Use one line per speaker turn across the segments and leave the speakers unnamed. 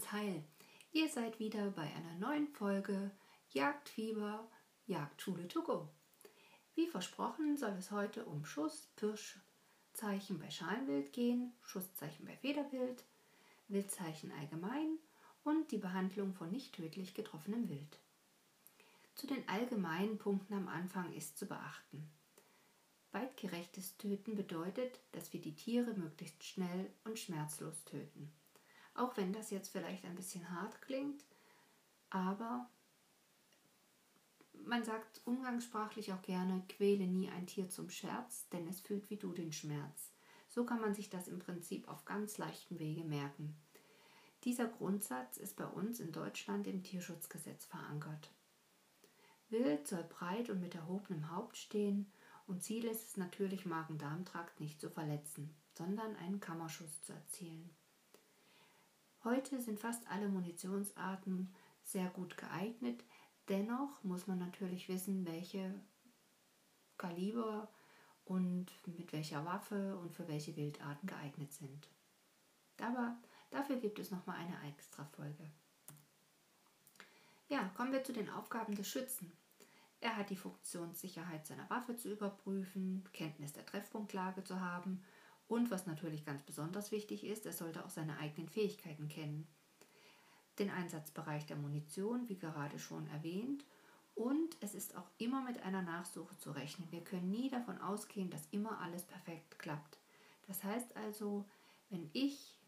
ganz heil. Ihr seid wieder bei einer neuen Folge Jagdfieber, Jagdschule to go. Wie versprochen soll es heute um Schuss, Pirschzeichen bei Schalenwild gehen, Schusszeichen bei Federwild, Wildzeichen allgemein und die Behandlung von nicht tödlich getroffenem Wild. Zu den allgemeinen Punkten am Anfang ist zu beachten. Weitgerechtes Töten bedeutet, dass wir die Tiere möglichst schnell und schmerzlos töten. Auch wenn das jetzt vielleicht ein bisschen hart klingt, aber man sagt umgangssprachlich auch gerne, quäle nie ein Tier zum Scherz, denn es fühlt wie du den Schmerz. So kann man sich das im Prinzip auf ganz leichten Wege merken. Dieser Grundsatz ist bei uns in Deutschland im Tierschutzgesetz verankert. Wild soll breit und mit erhobenem Haupt stehen und Ziel ist es natürlich, Magen-Darm-Trakt nicht zu verletzen, sondern einen Kammerschuss zu erzielen. Heute sind fast alle Munitionsarten sehr gut geeignet, dennoch muss man natürlich wissen, welche Kaliber und mit welcher Waffe und für welche Wildarten geeignet sind. Aber dafür gibt es nochmal eine extra Folge. Ja, kommen wir zu den Aufgaben des Schützen. Er hat die Funktionssicherheit seiner Waffe zu überprüfen, Kenntnis der Treffpunktlage zu haben und was natürlich ganz besonders wichtig ist, er sollte auch seine eigenen Fähigkeiten kennen. Den Einsatzbereich der Munition, wie gerade schon erwähnt, und es ist auch immer mit einer Nachsuche zu rechnen. Wir können nie davon ausgehen, dass immer alles perfekt klappt. Das heißt also, wenn ich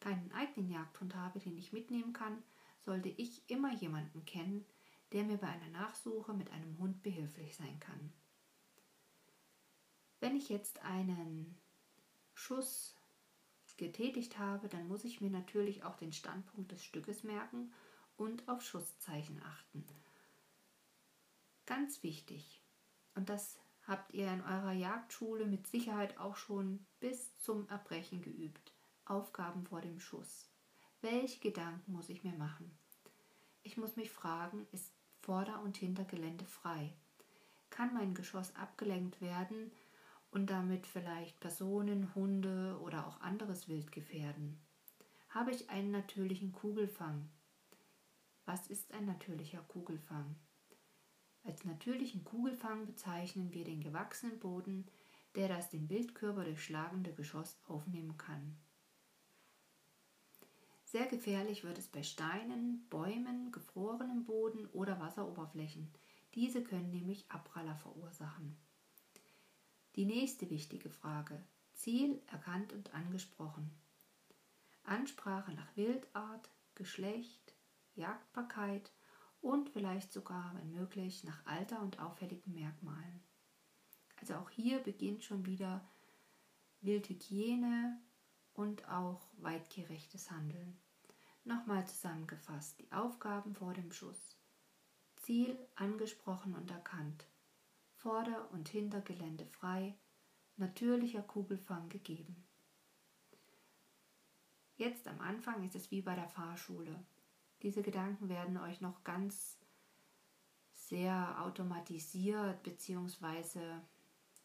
keinen eigenen Jagdhund habe, den ich mitnehmen kann, sollte ich immer jemanden kennen, der mir bei einer Nachsuche mit einem Hund behilflich sein kann. Wenn ich jetzt einen Schuss getätigt habe, dann muss ich mir natürlich auch den Standpunkt des Stückes merken und auf Schusszeichen achten. Ganz wichtig, und das habt ihr in eurer Jagdschule mit Sicherheit auch schon bis zum Erbrechen geübt. Aufgaben vor dem Schuss. Welche Gedanken muss ich mir machen? Ich muss mich fragen, ist Vorder- und Hintergelände frei. Kann mein Geschoss abgelenkt werden und damit vielleicht Personen, Hunde oder auch anderes Wild gefährden? Habe ich einen natürlichen Kugelfang? Was ist ein natürlicher Kugelfang? Als natürlichen Kugelfang bezeichnen wir den gewachsenen Boden, der das den Wildkörper durchschlagende Geschoss aufnehmen kann. Sehr gefährlich wird es bei Steinen, Bäumen, gefrorenem Boden oder Wasseroberflächen. Diese können nämlich Abpraller verursachen. Die nächste wichtige Frage. Ziel erkannt und angesprochen. Ansprache nach Wildart, Geschlecht, Jagdbarkeit und vielleicht sogar, wenn möglich, nach Alter und auffälligen Merkmalen. Also auch hier beginnt schon wieder Wildhygiene, und auch weitgerechtes Handeln. Nochmal zusammengefasst die Aufgaben vor dem Schuss. Ziel angesprochen und erkannt. Vorder- und Hintergelände frei. Natürlicher Kugelfang gegeben. Jetzt am Anfang ist es wie bei der Fahrschule. Diese Gedanken werden euch noch ganz sehr automatisiert bzw.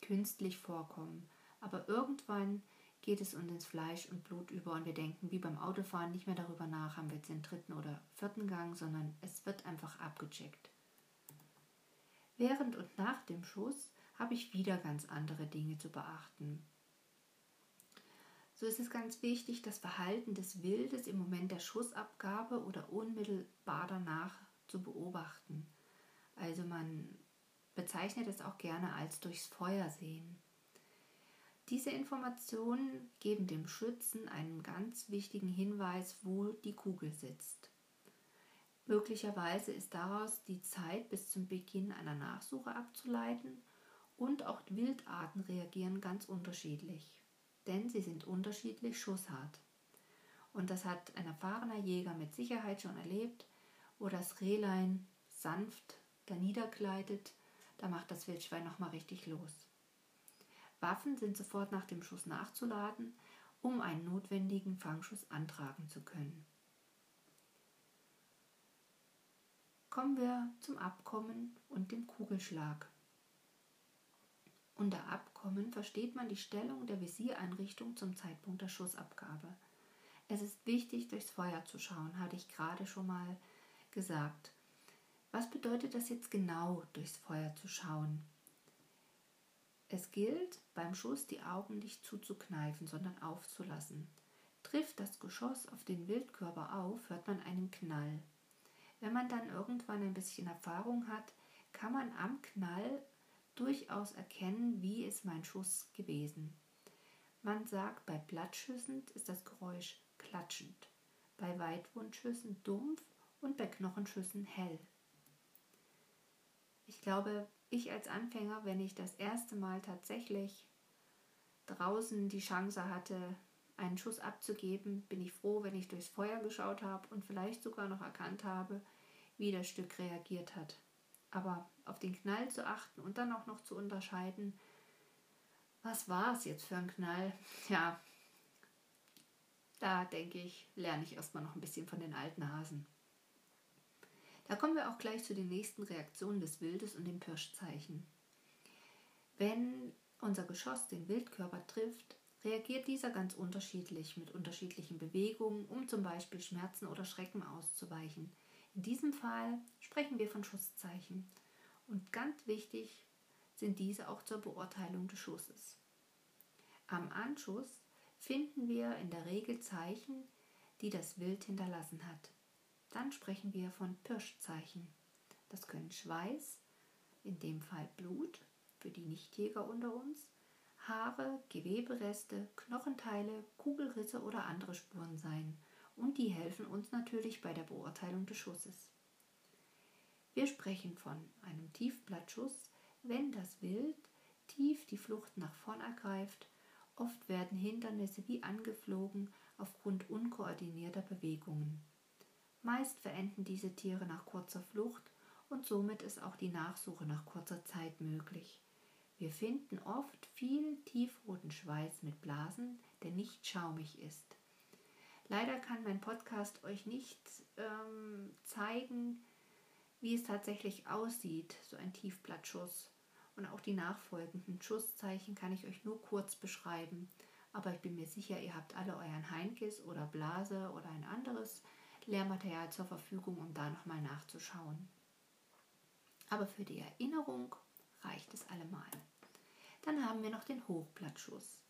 künstlich vorkommen. Aber irgendwann geht es uns ins Fleisch und Blut über und wir denken wie beim Autofahren nicht mehr darüber nach, haben wir jetzt den dritten oder vierten Gang, sondern es wird einfach abgecheckt. Während und nach dem Schuss habe ich wieder ganz andere Dinge zu beachten. So ist es ganz wichtig, das Verhalten des Wildes im Moment der Schussabgabe oder unmittelbar danach zu beobachten. Also man bezeichnet es auch gerne als durchs Feuer sehen. Diese Informationen geben dem Schützen einen ganz wichtigen Hinweis, wo die Kugel sitzt. Möglicherweise ist daraus die Zeit bis zum Beginn einer Nachsuche abzuleiten und auch Wildarten reagieren ganz unterschiedlich, denn sie sind unterschiedlich schusshart. Und das hat ein erfahrener Jäger mit Sicherheit schon erlebt, wo das Rehlein sanft da niedergleitet, da macht das Wildschwein nochmal richtig los. Waffen sind sofort nach dem Schuss nachzuladen, um einen notwendigen Fangschuss antragen zu können. Kommen wir zum Abkommen und dem Kugelschlag. Unter Abkommen versteht man die Stellung der Visiereinrichtung zum Zeitpunkt der Schussabgabe. Es ist wichtig, durchs Feuer zu schauen, hatte ich gerade schon mal gesagt. Was bedeutet das jetzt genau, durchs Feuer zu schauen? Es gilt, beim Schuss die Augen nicht zuzukneifen, sondern aufzulassen. Trifft das Geschoss auf den Wildkörper auf, hört man einen Knall. Wenn man dann irgendwann ein bisschen Erfahrung hat, kann man am Knall durchaus erkennen, wie ist mein Schuss gewesen. Man sagt, bei Blattschüssen ist das Geräusch klatschend, bei Weitwundschüssen dumpf und bei Knochenschüssen hell. Ich glaube, ich als Anfänger, wenn ich das erste Mal tatsächlich draußen die Chance hatte, einen Schuss abzugeben, bin ich froh, wenn ich durchs Feuer geschaut habe und vielleicht sogar noch erkannt habe, wie das Stück reagiert hat. Aber auf den Knall zu achten und dann auch noch zu unterscheiden, was war es jetzt für ein Knall? Ja, da denke ich, lerne ich erstmal noch ein bisschen von den alten Hasen. Da kommen wir auch gleich zu den nächsten Reaktionen des Wildes und dem Pirschzeichen. Wenn unser Geschoss den Wildkörper trifft, reagiert dieser ganz unterschiedlich mit unterschiedlichen Bewegungen, um zum Beispiel Schmerzen oder Schrecken auszuweichen. In diesem Fall sprechen wir von Schusszeichen. Und ganz wichtig sind diese auch zur Beurteilung des Schusses. Am Anschuss finden wir in der Regel Zeichen, die das Wild hinterlassen hat. Dann sprechen wir von Pirschzeichen. Das können Schweiß, in dem Fall Blut, für die Nichtjäger unter uns, Haare, Gewebereste, Knochenteile, Kugelrisse oder andere Spuren sein. Und die helfen uns natürlich bei der Beurteilung des Schusses. Wir sprechen von einem Tiefblattschuss, wenn das Wild tief die Flucht nach vorn ergreift. Oft werden Hindernisse wie angeflogen aufgrund unkoordinierter Bewegungen. Meist verenden diese Tiere nach kurzer Flucht und somit ist auch die Nachsuche nach kurzer Zeit möglich. Wir finden oft viel tiefroten Schweiß mit Blasen, der nicht schaumig ist. Leider kann mein Podcast euch nicht ähm, zeigen, wie es tatsächlich aussieht, so ein Tiefblattschuss. Und auch die nachfolgenden Schusszeichen kann ich euch nur kurz beschreiben. Aber ich bin mir sicher, ihr habt alle euren Heinkes oder Blase oder ein anderes Lehrmaterial zur Verfügung, um da nochmal nachzuschauen. Aber für die Erinnerung reicht es allemal. Dann haben wir noch den Hochblattschuss.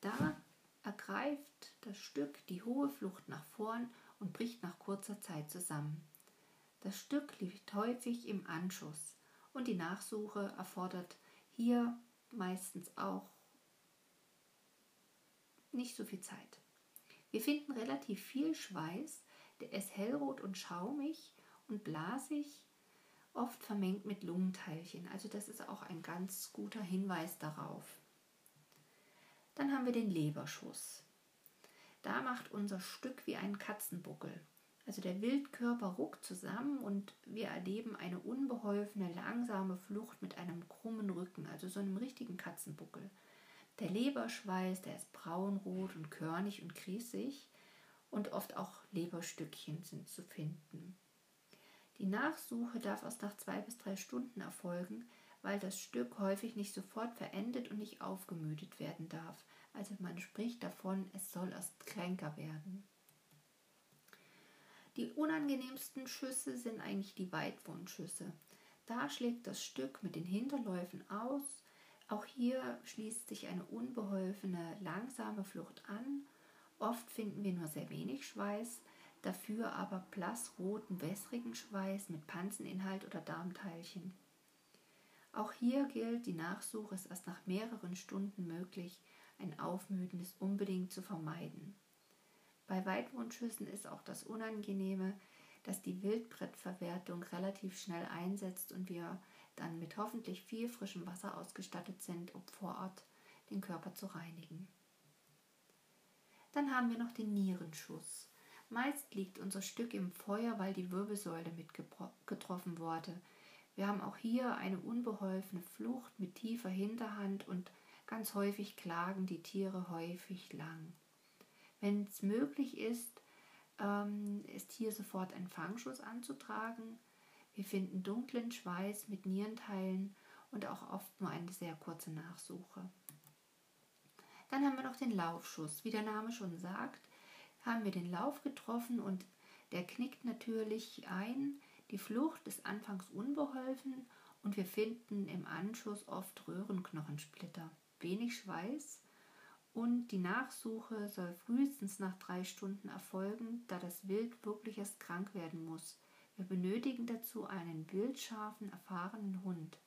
Da ergreift das Stück die hohe Flucht nach vorn und bricht nach kurzer Zeit zusammen. Das Stück liegt häufig im Anschuss und die Nachsuche erfordert hier meistens auch nicht so viel Zeit. Wir finden relativ viel Schweiß, der ist hellrot und schaumig und blasig, oft vermengt mit Lungenteilchen. Also das ist auch ein ganz guter Hinweis darauf. Dann haben wir den Leberschuss. Da macht unser Stück wie ein Katzenbuckel. Also der Wildkörper ruckt zusammen und wir erleben eine unbeholfene, langsame Flucht mit einem krummen Rücken, also so einem richtigen Katzenbuckel. Der Leberschweiß, der ist braunrot und körnig und kriesig und oft auch Leberstückchen sind zu finden. Die Nachsuche darf erst nach zwei bis drei Stunden erfolgen, weil das Stück häufig nicht sofort verendet und nicht aufgemüdet werden darf. Also man spricht davon, es soll erst kränker werden. Die unangenehmsten Schüsse sind eigentlich die Weitwundschüsse. Da schlägt das Stück mit den Hinterläufen aus. Auch hier schließt sich eine unbeholfene, langsame Flucht an. Oft finden wir nur sehr wenig Schweiß, dafür aber blassroten, wässrigen Schweiß mit Panzeninhalt oder Darmteilchen. Auch hier gilt, die Nachsuche ist erst nach mehreren Stunden möglich. Ein Aufmüden unbedingt zu vermeiden. Bei Weitwundschüssen ist auch das Unangenehme, dass die Wildbrettverwertung relativ schnell einsetzt und wir dann mit hoffentlich viel frischem Wasser ausgestattet sind, um vor Ort den Körper zu reinigen. Dann haben wir noch den Nierenschuss. Meist liegt unser Stück im Feuer, weil die Wirbelsäule mitgetroffen wurde. Wir haben auch hier eine unbeholfene Flucht mit tiefer Hinterhand und ganz häufig klagen die Tiere häufig lang. Wenn es möglich ist, ähm, ist hier sofort ein Fangschuss anzutragen. Wir finden dunklen Schweiß mit Nierenteilen und auch oft nur eine sehr kurze Nachsuche. Dann haben wir noch den Laufschuss. Wie der Name schon sagt, haben wir den Lauf getroffen und der knickt natürlich ein. Die Flucht ist anfangs unbeholfen und wir finden im Anschuss oft Röhrenknochensplitter, wenig Schweiß und die Nachsuche soll frühestens nach drei Stunden erfolgen, da das Wild wirklich erst krank werden muss. Wir benötigen dazu einen wildscharfen, erfahrenen Hund.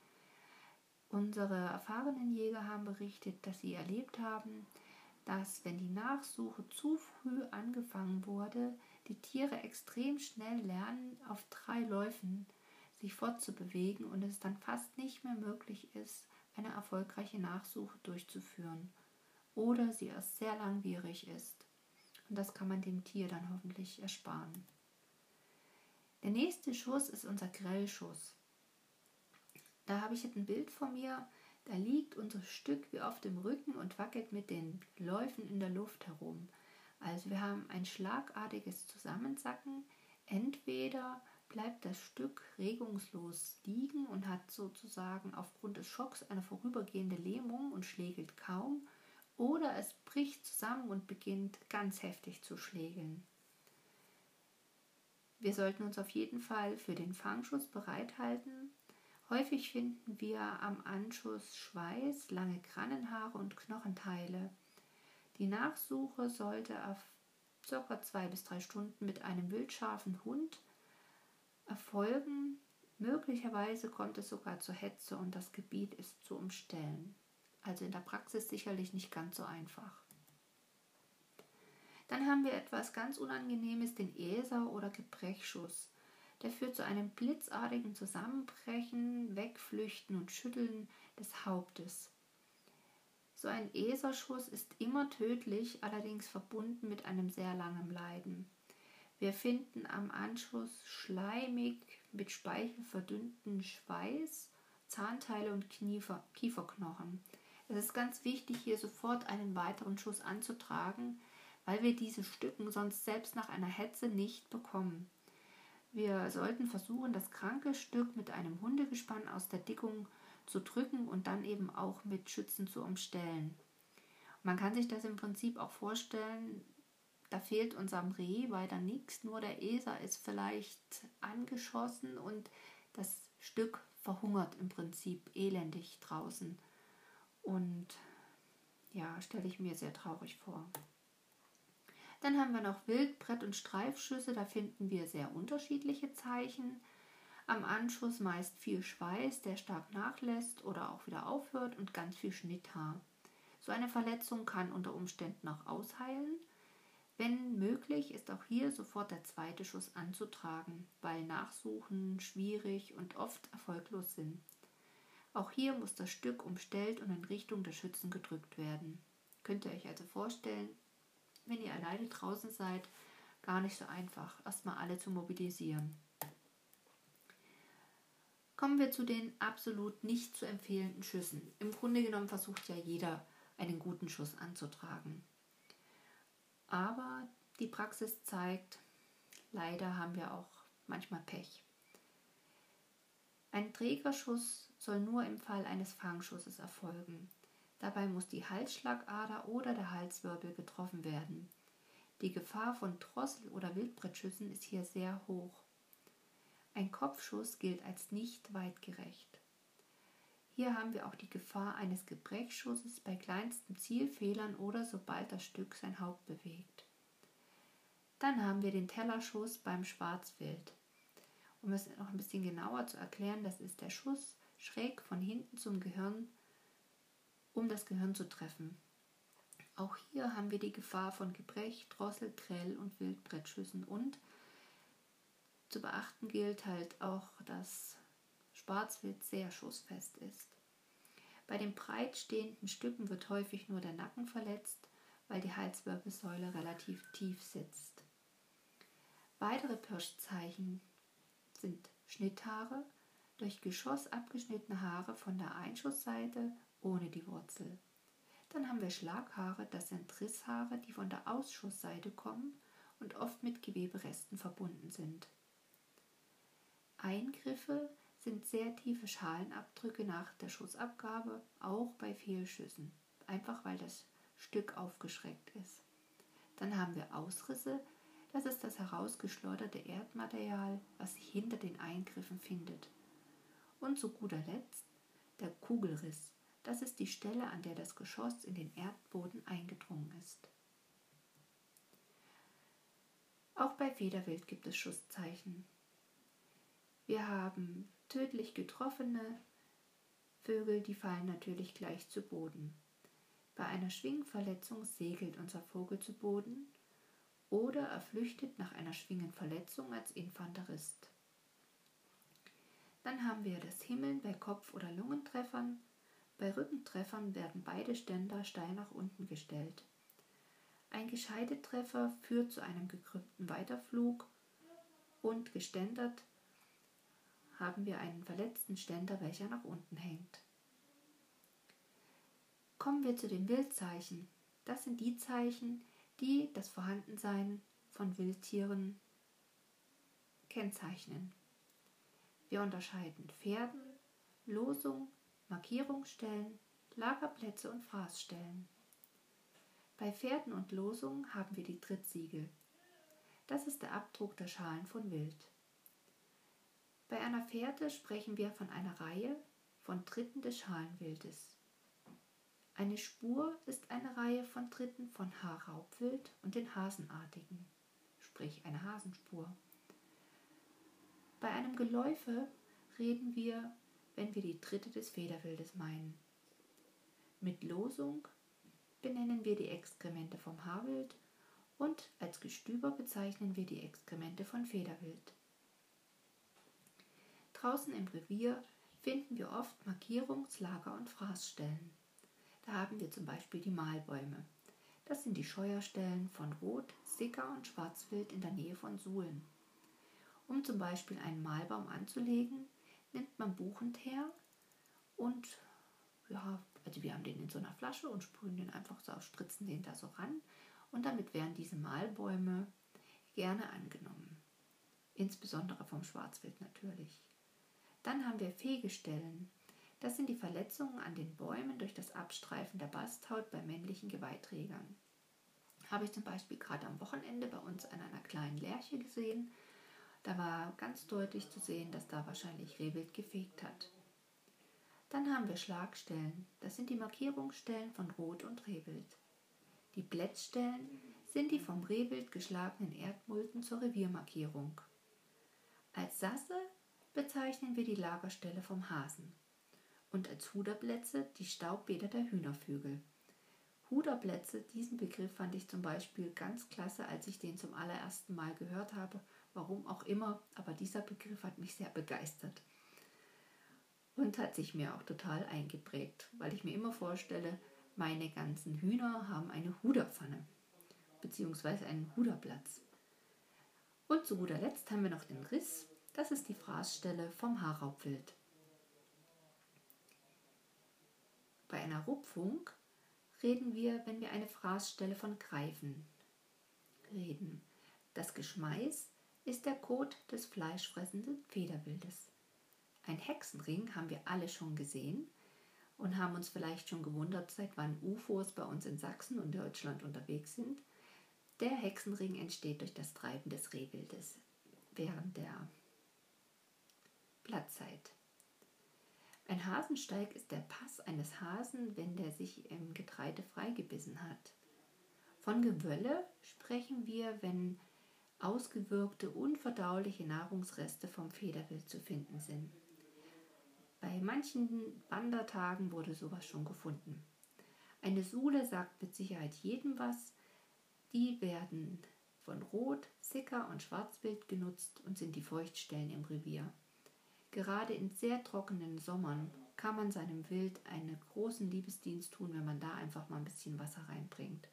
Unsere erfahrenen Jäger haben berichtet, dass sie erlebt haben, dass wenn die Nachsuche zu früh angefangen wurde, die Tiere extrem schnell lernen, auf drei Läufen sich fortzubewegen und es dann fast nicht mehr möglich ist, eine erfolgreiche Nachsuche durchzuführen oder sie erst sehr langwierig ist. Und das kann man dem Tier dann hoffentlich ersparen. Der nächste Schuss ist unser Grellschuss. Da habe ich jetzt ein Bild von mir. Da liegt unser Stück wie auf dem Rücken und wackelt mit den Läufen in der Luft herum. Also wir haben ein schlagartiges Zusammensacken. Entweder bleibt das Stück regungslos liegen und hat sozusagen aufgrund des Schocks eine vorübergehende Lähmung und schlägelt kaum, oder es bricht zusammen und beginnt ganz heftig zu schlägeln. Wir sollten uns auf jeden Fall für den Fangschuss bereithalten. Häufig finden wir am Anschuss Schweiß, lange Krannenhaare und Knochenteile. Die Nachsuche sollte auf ca. zwei bis drei Stunden mit einem wildscharfen Hund erfolgen. Möglicherweise kommt es sogar zur Hetze und das Gebiet ist zu umstellen. Also in der Praxis sicherlich nicht ganz so einfach. Dann haben wir etwas ganz Unangenehmes, den Äser oder Gebrechschuss. Der führt zu einem blitzartigen Zusammenbrechen, Wegflüchten und Schütteln des Hauptes. So ein Äserschuss ist immer tödlich, allerdings verbunden mit einem sehr langen Leiden. Wir finden am Anschuss schleimig mit Speichel verdünnten Schweiß, Zahnteile und Kniefer, Kieferknochen. Es ist ganz wichtig, hier sofort einen weiteren Schuss anzutragen, weil wir diese Stücken sonst selbst nach einer Hetze nicht bekommen. Wir sollten versuchen, das kranke Stück mit einem Hundegespann aus der Dickung zu drücken und dann eben auch mit Schützen zu umstellen. Man kann sich das im Prinzip auch vorstellen, da fehlt unserem Reh weiter nichts, nur der Eser ist vielleicht angeschossen und das Stück verhungert im Prinzip elendig draußen. Und ja, stelle ich mir sehr traurig vor. Dann haben wir noch Wildbrett- und Streifschüsse. Da finden wir sehr unterschiedliche Zeichen. Am Anschuss meist viel Schweiß, der stark nachlässt oder auch wieder aufhört und ganz viel Schnitthaar. So eine Verletzung kann unter Umständen auch ausheilen. Wenn möglich, ist auch hier sofort der zweite Schuss anzutragen, weil Nachsuchen schwierig und oft erfolglos sind. Auch hier muss das Stück umstellt und in Richtung der Schützen gedrückt werden. Könnt ihr euch also vorstellen, wenn ihr alleine draußen seid, gar nicht so einfach, erstmal alle zu mobilisieren. Kommen wir zu den absolut nicht zu empfehlenden Schüssen. Im Grunde genommen versucht ja jeder, einen guten Schuss anzutragen. Aber die Praxis zeigt, leider haben wir auch manchmal Pech. Ein Trägerschuss soll nur im Fall eines Fangschusses erfolgen. Dabei muss die Halsschlagader oder der Halswirbel getroffen werden. Die Gefahr von Drossel- oder Wildbrettschüssen ist hier sehr hoch. Ein Kopfschuss gilt als nicht weitgerecht. Hier haben wir auch die Gefahr eines Gebrechschusses bei kleinsten Zielfehlern oder sobald das Stück sein Haupt bewegt. Dann haben wir den Tellerschuss beim Schwarzwild. Um es noch ein bisschen genauer zu erklären, das ist der Schuss schräg von hinten zum Gehirn, um das Gehirn zu treffen. Auch hier haben wir die Gefahr von Gebrech, Drossel, Grell und Wildbrettschüssen und zu beachten gilt halt auch, dass Schwarzwild sehr schussfest ist. Bei den breit stehenden Stücken wird häufig nur der Nacken verletzt, weil die Halswirbelsäule relativ tief sitzt. Weitere Pirschzeichen sind Schnitthaare, durch Geschoss abgeschnittene Haare von der Einschussseite ohne die Wurzel. Dann haben wir Schlaghaare, das sind Risshaare, die von der Ausschussseite kommen und oft mit Geweberesten verbunden sind. Eingriffe sind sehr tiefe Schalenabdrücke nach der Schussabgabe, auch bei Fehlschüssen, einfach weil das Stück aufgeschreckt ist. Dann haben wir Ausrisse, das ist das herausgeschleuderte Erdmaterial, was sich hinter den Eingriffen findet. Und zu guter Letzt der Kugelriss, das ist die Stelle, an der das Geschoss in den Erdboden eingedrungen ist. Auch bei Federwild gibt es Schusszeichen. Wir haben tödlich getroffene Vögel, die fallen natürlich gleich zu Boden. Bei einer Schwingverletzung segelt unser Vogel zu Boden oder er flüchtet nach einer Schwingenverletzung als Infanterist. Dann haben wir das Himmeln bei Kopf- oder Lungentreffern. Bei Rückentreffern werden beide Ständer steil nach unten gestellt. Ein Gescheidetreffer führt zu einem gekrümmten Weiterflug und geständert haben wir einen verletzten Ständer, welcher nach unten hängt. Kommen wir zu den Wildzeichen. Das sind die Zeichen, die das Vorhandensein von Wildtieren kennzeichnen. Wir unterscheiden Pferden, Losung, Markierungsstellen, Lagerplätze und Fraßstellen. Bei Pferden und Losung haben wir die Trittsiegel. Das ist der Abdruck der Schalen von Wild. Bei einer Fährte sprechen wir von einer Reihe von Tritten des Schalenwildes. Eine Spur ist eine Reihe von Tritten von Haarraubwild und den Hasenartigen, sprich eine Hasenspur. Bei einem Geläufe reden wir, wenn wir die Tritte des Federwildes meinen. Mit Losung benennen wir die Exkremente vom Haarwild und als Gestüber bezeichnen wir die Exkremente von Federwild. Draußen im Revier finden wir oft Markierungs-, Lager- und Fraßstellen. Da haben wir zum Beispiel die Mahlbäume. Das sind die Scheuerstellen von Rot, Sicker und Schwarzwild in der Nähe von Suhlen. Um zum Beispiel einen Mahlbaum anzulegen, nimmt man Buchenteer und ja, also wir haben den in so einer Flasche und sprühen den einfach so, spritzen den da so ran und damit werden diese Mahlbäume gerne angenommen. Insbesondere vom Schwarzwild natürlich. Dann haben wir Fegestellen. Das sind die Verletzungen an den Bäumen durch das Abstreifen der Basthaut bei männlichen Geweihträgern. Habe ich zum Beispiel gerade am Wochenende bei uns an einer kleinen Lerche gesehen. Da war ganz deutlich zu sehen, dass da wahrscheinlich Rehwild gefegt hat. Dann haben wir Schlagstellen. Das sind die Markierungsstellen von Rot und Rehwild. Die Blättstellen sind die vom Rehwild geschlagenen Erdmulden zur Reviermarkierung. Als Sasse bezeichnen wir die Lagerstelle vom Hasen und als Huderplätze die Staubbäder der Hühnervögel. Huderplätze, diesen Begriff fand ich zum Beispiel ganz klasse, als ich den zum allerersten Mal gehört habe. Warum auch immer, aber dieser Begriff hat mich sehr begeistert. Und hat sich mir auch total eingeprägt, weil ich mir immer vorstelle, meine ganzen Hühner haben eine Huderpfanne bzw. einen Huderplatz. Und zu guter Letzt haben wir noch den Riss. Das ist die Fraßstelle vom Haarraubwild. Bei einer Rupfung reden wir, wenn wir eine Fraßstelle von Greifen reden. Das Geschmeiß ist der Kot des fleischfressenden Federwildes. Ein Hexenring haben wir alle schon gesehen und haben uns vielleicht schon gewundert, seit wann UFOs bei uns in Sachsen und Deutschland unterwegs sind. Der Hexenring entsteht durch das Treiben des Rehwildes während der Blattzeit. Ein Hasensteig ist der Pass eines Hasen, wenn der sich im Getreide freigebissen hat. Von Gewölle sprechen wir, wenn ausgewirkte, unverdauliche Nahrungsreste vom Federwild zu finden sind. Bei manchen Wandertagen wurde sowas schon gefunden. Eine Sule sagt mit Sicherheit jedem was. Die werden von Rot, Sicker und Schwarzwild genutzt und sind die Feuchtstellen im Revier. Gerade in sehr trockenen Sommern kann man seinem Wild einen großen Liebesdienst tun, wenn man da einfach mal ein bisschen Wasser reinbringt.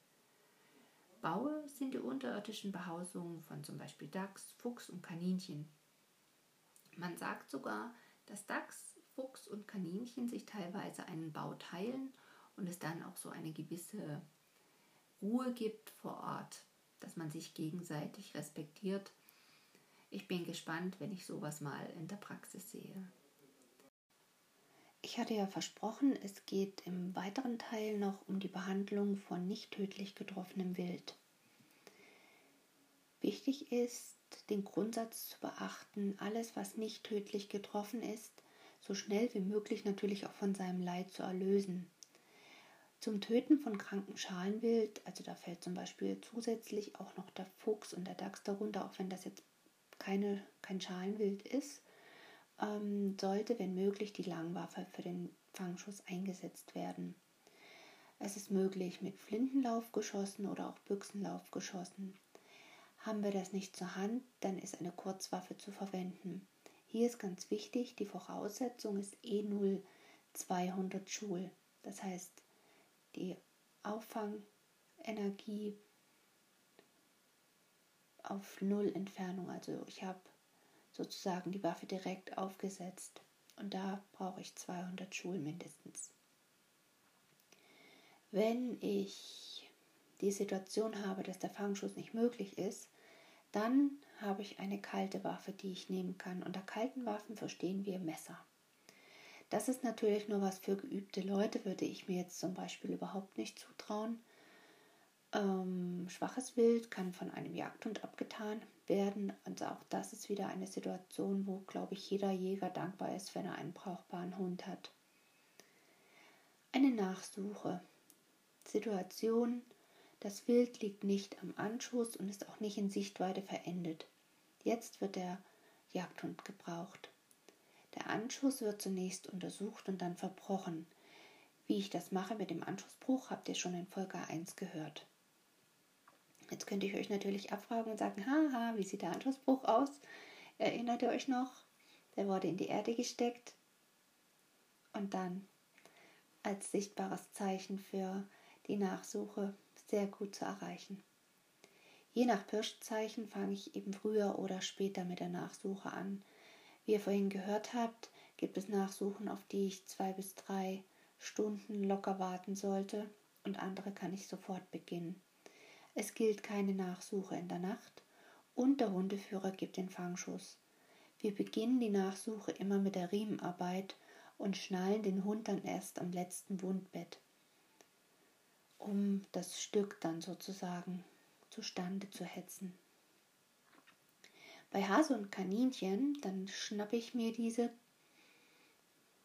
Baue sind die unterirdischen Behausungen von zum Beispiel Dachs, Fuchs und Kaninchen. Man sagt sogar, dass Dachs, Fuchs und Kaninchen sich teilweise einen Bau teilen und es dann auch so eine gewisse Ruhe gibt vor Ort, dass man sich gegenseitig respektiert ich bin gespannt, wenn ich sowas mal in der Praxis sehe. Ich hatte ja versprochen, es geht im weiteren Teil noch um die Behandlung von nicht tödlich getroffenem Wild. Wichtig ist, den Grundsatz zu beachten, alles, was nicht tödlich getroffen ist, so schnell wie möglich natürlich auch von seinem Leid zu erlösen. Zum Töten von kranken Schalenwild, also da fällt zum Beispiel zusätzlich auch noch der Fuchs und der Dachs darunter, auch wenn das jetzt keine, kein Schalenwild ist, ähm, sollte, wenn möglich, die Langwaffe für den Fangschuss eingesetzt werden. Es ist möglich mit Flintenlaufgeschossen oder auch Büchsenlaufgeschossen. Haben wir das nicht zur Hand, dann ist eine Kurzwaffe zu verwenden. Hier ist ganz wichtig, die Voraussetzung ist E0 200 Joule. Das heißt, die Auffangenergie auf Null Entfernung. Also ich habe sozusagen die Waffe direkt aufgesetzt und da brauche ich 200 Joule mindestens. Wenn ich die Situation habe, dass der Fangschuss nicht möglich ist, dann habe ich eine kalte Waffe, die ich nehmen kann. Unter kalten Waffen verstehen wir Messer. Das ist natürlich nur was für geübte Leute, würde ich mir jetzt zum Beispiel überhaupt nicht zutrauen. Ähm, schwaches Wild kann von einem Jagdhund abgetan werden. Und auch das ist wieder eine Situation, wo, glaube ich, jeder Jäger dankbar ist, wenn er einen brauchbaren Hund hat. Eine Nachsuche. Situation, das Wild liegt nicht am Anschuss und ist auch nicht in Sichtweite verendet. Jetzt wird der Jagdhund gebraucht. Der Anschuss wird zunächst untersucht und dann verbrochen. Wie ich das mache mit dem Anschussbruch, habt ihr schon in Folge 1 gehört. Jetzt könnte ich euch natürlich abfragen und sagen, haha, wie sieht der Anschussbruch aus? Erinnert ihr euch noch? Der wurde in die Erde gesteckt und dann als sichtbares Zeichen für die Nachsuche sehr gut zu erreichen. Je nach Pirschzeichen fange ich eben früher oder später mit der Nachsuche an. Wie ihr vorhin gehört habt, gibt es Nachsuchen, auf die ich zwei bis drei Stunden locker warten sollte und andere kann ich sofort beginnen. Es gilt keine Nachsuche in der Nacht und der Hundeführer gibt den Fangschuss. Wir beginnen die Nachsuche immer mit der Riemenarbeit und schnallen den Hund dann erst am letzten Wundbett um das Stück dann sozusagen zustande zu hetzen. Bei Hase und Kaninchen, dann schnappe ich mir diese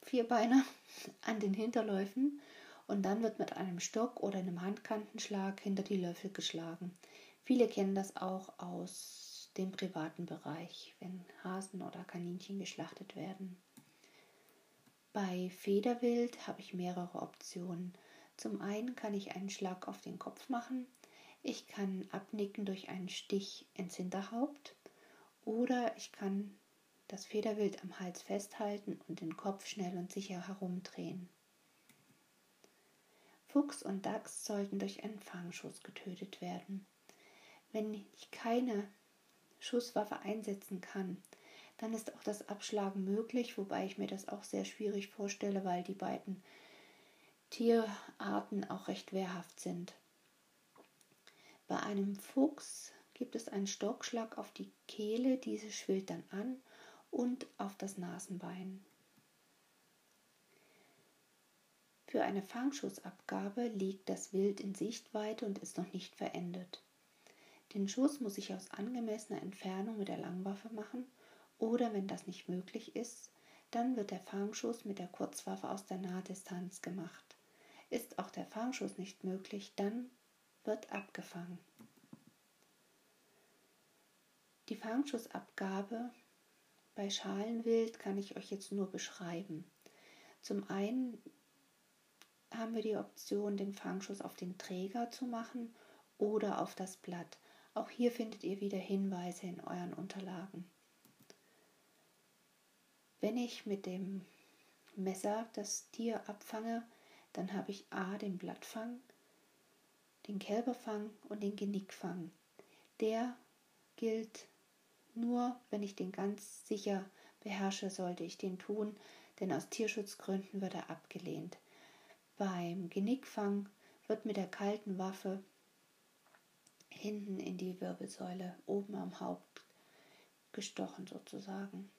Vierbeiner an den Hinterläufen und dann wird mit einem Stock oder einem Handkantenschlag hinter die Löffel geschlagen. Viele kennen das auch aus dem privaten Bereich, wenn Hasen oder Kaninchen geschlachtet werden. Bei Federwild habe ich mehrere Optionen. Zum einen kann ich einen Schlag auf den Kopf machen, ich kann abnicken durch einen Stich ins Hinterhaupt oder ich kann das Federwild am Hals festhalten und den Kopf schnell und sicher herumdrehen. Fuchs und Dachs sollten durch einen Fangschuss getötet werden. Wenn ich keine Schusswaffe einsetzen kann, dann ist auch das Abschlagen möglich, wobei ich mir das auch sehr schwierig vorstelle, weil die beiden Tierarten auch recht wehrhaft sind. Bei einem Fuchs gibt es einen Stockschlag auf die Kehle, diese schwillt dann an und auf das Nasenbein. Für eine Fangschussabgabe liegt das Wild in Sichtweite und ist noch nicht verendet. Den Schuss muss ich aus angemessener Entfernung mit der Langwaffe machen oder wenn das nicht möglich ist, dann wird der Fangschuss mit der Kurzwaffe aus der Nahdistanz gemacht. Ist auch der Fangschuss nicht möglich, dann wird abgefangen. Die Fangschussabgabe bei Schalenwild kann ich euch jetzt nur beschreiben. Zum einen haben wir die Option, den Fangschuss auf den Träger zu machen oder auf das Blatt. Auch hier findet ihr wieder Hinweise in euren Unterlagen. Wenn ich mit dem Messer das Tier abfange, dann habe ich A den Blattfang, den Kälberfang und den Genickfang. Der gilt nur, wenn ich den ganz sicher beherrsche, sollte ich den tun, denn aus Tierschutzgründen wird er abgelehnt. Beim Genickfang wird mit der kalten Waffe hinten in die Wirbelsäule oben am Haupt gestochen sozusagen.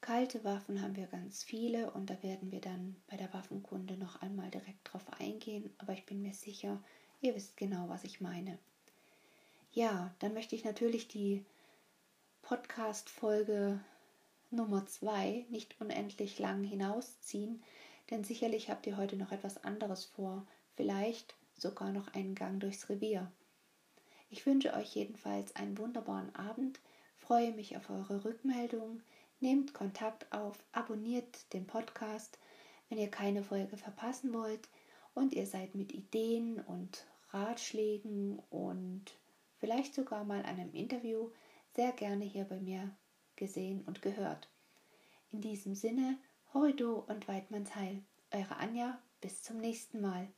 Kalte Waffen haben wir ganz viele und da werden wir dann bei der Waffenkunde noch einmal direkt drauf eingehen, aber ich bin mir sicher, ihr wisst genau, was ich meine. Ja, dann möchte ich natürlich die Podcast-Folge Nummer 2 nicht unendlich lang hinausziehen, denn sicherlich habt ihr heute noch etwas anderes vor, vielleicht sogar noch einen Gang durchs Revier. Ich wünsche euch jedenfalls einen wunderbaren Abend, freue mich auf eure Rückmeldungen, nehmt Kontakt auf, abonniert den Podcast, wenn ihr keine Folge verpassen wollt und ihr seid mit Ideen und Ratschlägen und vielleicht sogar mal einem Interview sehr gerne hier bei mir gesehen und gehört. In diesem Sinne, Horrido und Weidmanns Heil. Eure Anja, bis zum nächsten Mal.